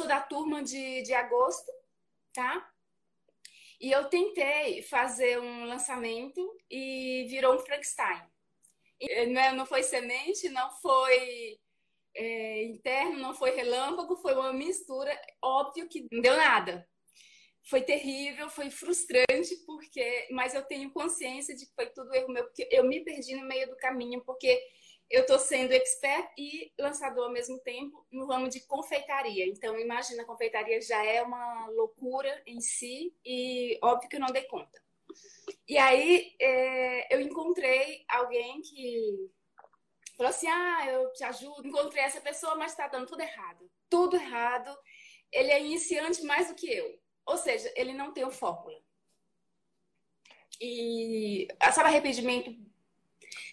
sou da turma de, de agosto, tá? E eu tentei fazer um lançamento e virou um Frankenstein. E, não, não foi semente, não foi é, interno, não foi relâmpago, foi uma mistura. Óbvio que não deu nada. Foi terrível, foi frustrante, porque, mas eu tenho consciência de que foi tudo erro meu, porque eu me perdi no meio do caminho, porque eu estou sendo expert e lançador ao mesmo tempo no ramo de confeitaria. Então, imagina, a confeitaria já é uma loucura em si e óbvio que eu não dei conta. E aí é, eu encontrei alguém que falou assim: Ah, eu te ajudo. Encontrei essa pessoa, mas está dando tudo errado. Tudo errado. Ele é iniciante mais do que eu. Ou seja, ele não tem o fórmula. E sabe arrependimento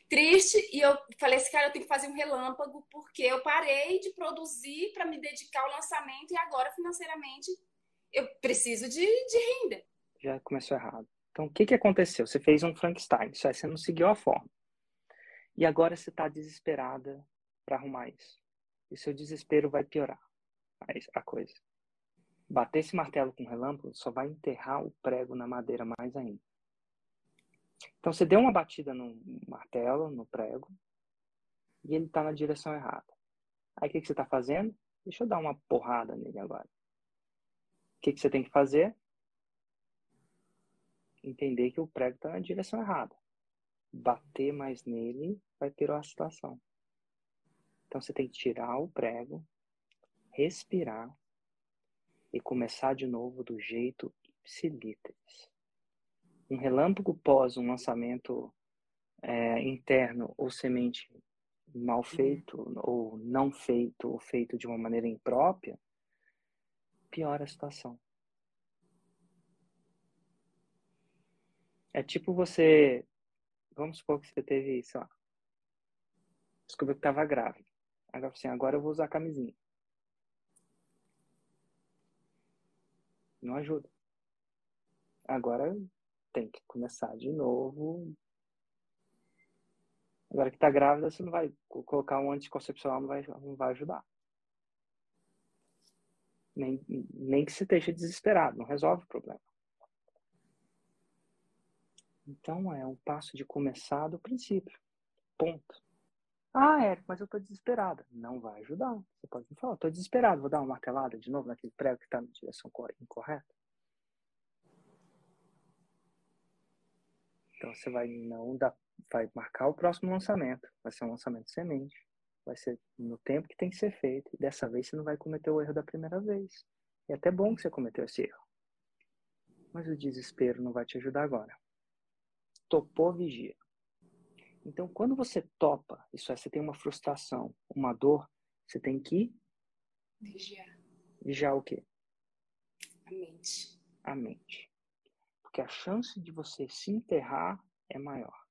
triste e eu falei assim, cara, eu tenho que fazer um relâmpago porque eu parei de produzir para me dedicar ao lançamento e agora financeiramente eu preciso de, de renda. Já começou errado. Então, o que, que aconteceu? Você fez um Frankenstein, aí, você não seguiu a forma. E agora você está desesperada para arrumar isso. E seu desespero vai piorar a coisa. Bater esse martelo com relâmpago só vai enterrar o prego na madeira mais ainda. Então você deu uma batida no martelo, no prego, e ele está na direção errada. Aí o que, que você está fazendo? Deixa eu dar uma porrada nele agora. O que, que você tem que fazer? Entender que o prego está na direção errada. Bater mais nele vai piorar a situação. Então você tem que tirar o prego, respirar e começar de novo do jeito ipsilíteres um relâmpago pós um lançamento é, interno ou semente mal uhum. feito uhum. ou não feito ou feito de uma maneira imprópria, piora a situação. É tipo você, vamos supor que você teve, sei lá, descobriu que estava grávida. Agora assim, agora eu vou usar camisinha. Não ajuda. Agora tem que começar de novo. Agora que tá grávida, você não vai colocar um anticoncepcional, não vai, não vai ajudar. Nem, nem que você esteja desesperado, não resolve o problema. Então é um passo de começar do princípio. Ponto. Ah, é, mas eu tô desesperada. Não vai ajudar. Você pode me falar, tô desesperado, vou dar uma martelada de novo naquele prego que está na direção incorreta. Então você vai não dar, vai marcar o próximo lançamento, vai ser um lançamento semente, vai ser no tempo que tem que ser feito. E dessa vez você não vai cometer o erro da primeira vez. E é até bom que você cometeu esse erro. Mas o desespero não vai te ajudar agora. Topou, vigia. Então, quando você topa, isso é, você tem uma frustração, uma dor, você tem que vigiar. Vigiar o quê? A mente. A mente que a chance de você se enterrar é maior.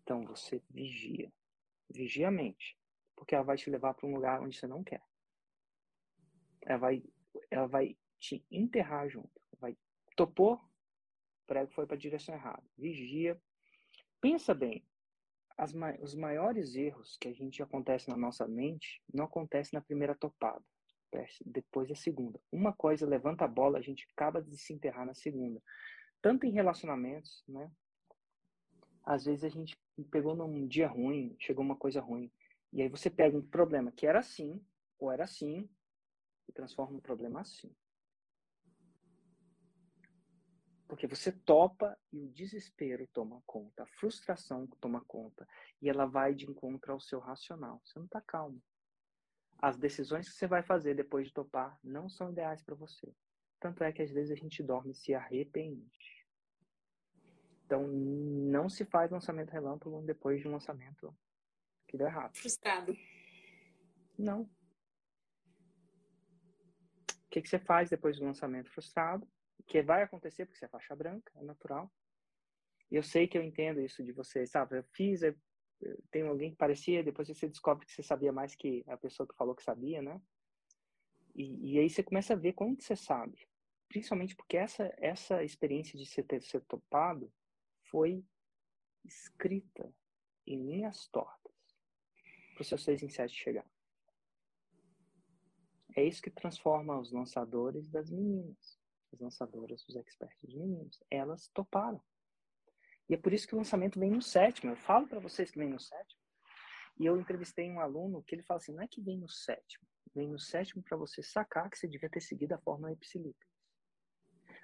Então você vigia. Vigia a mente. Porque ela vai te levar para um lugar onde você não quer. Ela vai, ela vai te enterrar junto. Vai topou, prego foi para a direção errada. Vigia. Pensa bem. As, os maiores erros que a gente acontece na nossa mente não acontecem na primeira topada depois da segunda. Uma coisa levanta a bola, a gente acaba de se enterrar na segunda. Tanto em relacionamentos, né? Às vezes a gente pegou num dia ruim, chegou uma coisa ruim. E aí você pega um problema que era assim, ou era assim, e transforma um problema assim. Porque você topa e o desespero toma conta, a frustração toma conta, e ela vai de encontro ao seu racional. Você não está calmo as decisões que você vai fazer depois de topar não são ideais para você. Tanto é que às vezes a gente dorme e se arrepende. Então, não se faz lançamento relâmpago depois de um lançamento que deu errado. Frustrado. Não. O que, que você faz depois do lançamento frustrado? Que vai acontecer porque você é faixa branca, é natural. E eu sei que eu entendo isso de você, sabe? Eu fiz, eu tem alguém que parecia, depois você descobre que você sabia mais que a pessoa que falou que sabia, né? E, e aí você começa a ver que você sabe. Principalmente porque essa, essa experiência de você ter ser topado foi escrita em linhas tortas para o seu 6 em 7 chegar. é isso que transforma os lançadores das meninas, as lançadoras, os experts dos meninos. Elas toparam. E é por isso que o lançamento vem no sétimo. Eu falo para vocês que vem no sétimo. E eu entrevistei um aluno que ele fala assim: não é que vem no sétimo, vem no sétimo para você sacar que você devia ter seguido a fórmula ipsilípedes.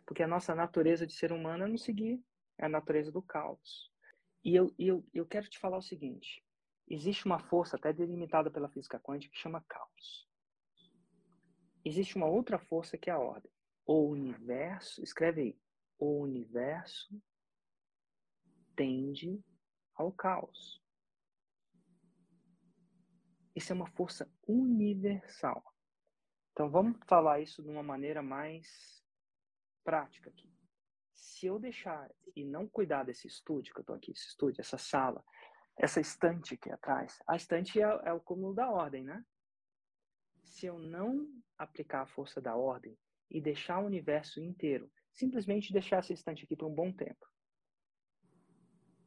Porque a nossa natureza de ser humano é não seguir é a natureza do caos. E eu, eu, eu quero te falar o seguinte: existe uma força, até delimitada pela física quântica, que chama caos. Existe uma outra força que é a ordem. O universo, escreve aí, o universo tende ao caos. Isso é uma força universal. Então vamos falar isso de uma maneira mais prática aqui. Se eu deixar e não cuidar desse estúdio, que eu estou aqui, esse estúdio, essa sala, essa estante aqui atrás, a estante é, é o cúmulo da ordem, né? Se eu não aplicar a força da ordem e deixar o universo inteiro, simplesmente deixar essa estante aqui por um bom tempo,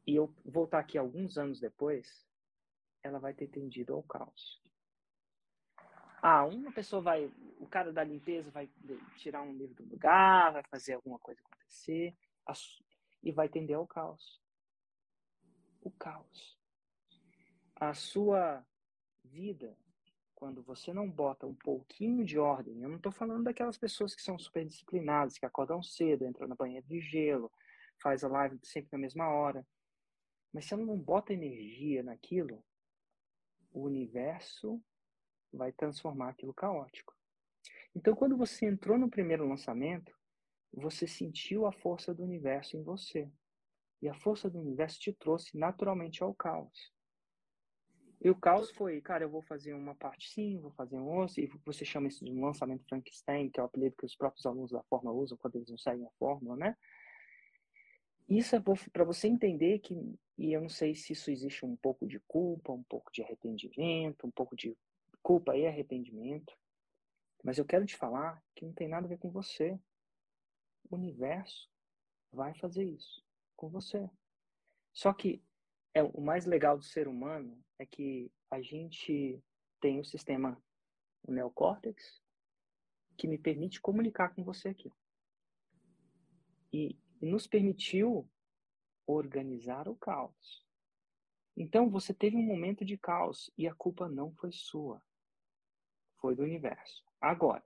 e eu voltar aqui alguns anos depois, ela vai ter tendido ao caos. Ah, uma pessoa vai, o cara da limpeza vai tirar um livro do lugar, vai fazer alguma coisa acontecer e vai tender ao caos. O caos. A sua vida, quando você não bota um pouquinho de ordem, eu não estou falando daquelas pessoas que são super disciplinadas, que acordam cedo, entram na banheira de gelo, faz a live sempre na mesma hora. Mas se ela não bota energia naquilo, o universo vai transformar aquilo caótico. Então, quando você entrou no primeiro lançamento, você sentiu a força do universo em você. E a força do universo te trouxe naturalmente ao caos. E o caos foi, cara, eu vou fazer uma parte sim, vou fazer um outro, e você chama isso de um lançamento Frankenstein, que é o apelido que os próprios alunos da fórmula usam quando eles não seguem a fórmula, né? Isso é para você entender que, e eu não sei se isso existe um pouco de culpa, um pouco de arrependimento, um pouco de culpa e arrependimento, mas eu quero te falar que não tem nada a ver com você. O universo vai fazer isso com você. Só que é o mais legal do ser humano é que a gente tem o sistema o neocórtex que me permite comunicar com você aqui. E e nos permitiu organizar o caos. Então você teve um momento de caos e a culpa não foi sua, foi do universo. Agora,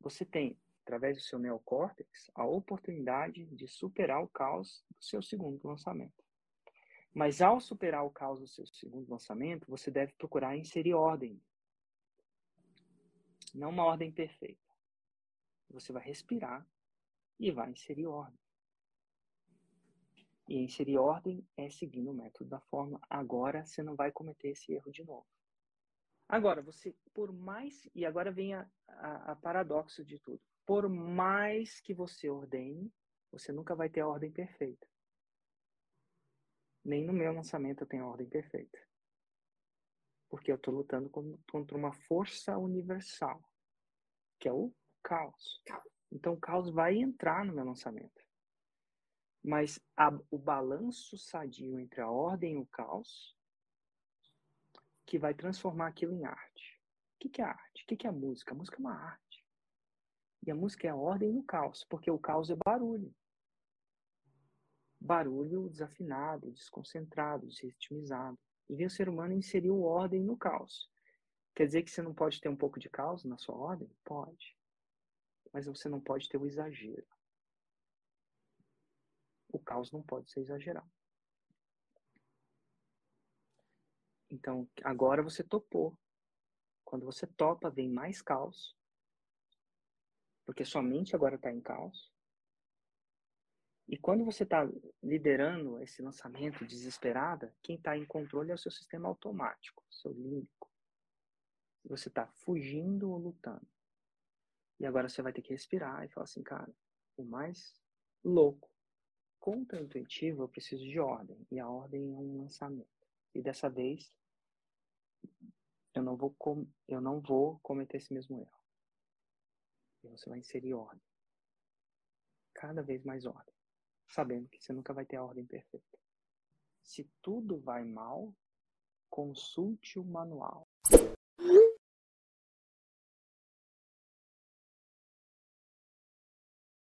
você tem, através do seu neocórtex, a oportunidade de superar o caos do seu segundo lançamento. Mas ao superar o caos do seu segundo lançamento, você deve procurar inserir ordem. Não uma ordem perfeita. Você vai respirar e vai inserir ordem. E inserir ordem é seguindo o método da forma. Agora você não vai cometer esse erro de novo. Agora, você, por mais. E agora vem a, a, a paradoxo de tudo. Por mais que você ordene, você nunca vai ter a ordem perfeita. Nem no meu lançamento eu tenho a ordem perfeita. Porque eu estou lutando contra uma força universal, que é o caos. Então o caos vai entrar no meu lançamento. Mas a, o balanço sadio entre a ordem e o caos que vai transformar aquilo em arte. O que, que é arte? O que, que é música? A música é uma arte. E a música é a ordem no caos, porque o caos é barulho. Barulho desafinado, desconcentrado, desritmizado. E vem o ser humano inseriu ordem no caos. Quer dizer que você não pode ter um pouco de caos na sua ordem? Pode mas você não pode ter o exagero. O caos não pode ser exagerado. Então, agora você topou. Quando você topa, vem mais caos. Porque sua mente agora está em caos. E quando você está liderando esse lançamento desesperada, quem está em controle é o seu sistema automático, seu límbico. Você está fugindo ou lutando. E agora você vai ter que respirar e falar assim, cara, o mais louco, contra-intuitivo, eu preciso de ordem. E a ordem é um lançamento. E dessa vez, eu não vou, com... eu não vou cometer esse mesmo erro. E você vai inserir ordem. Cada vez mais ordem. Sabendo que você nunca vai ter a ordem perfeita. Se tudo vai mal, consulte o manual.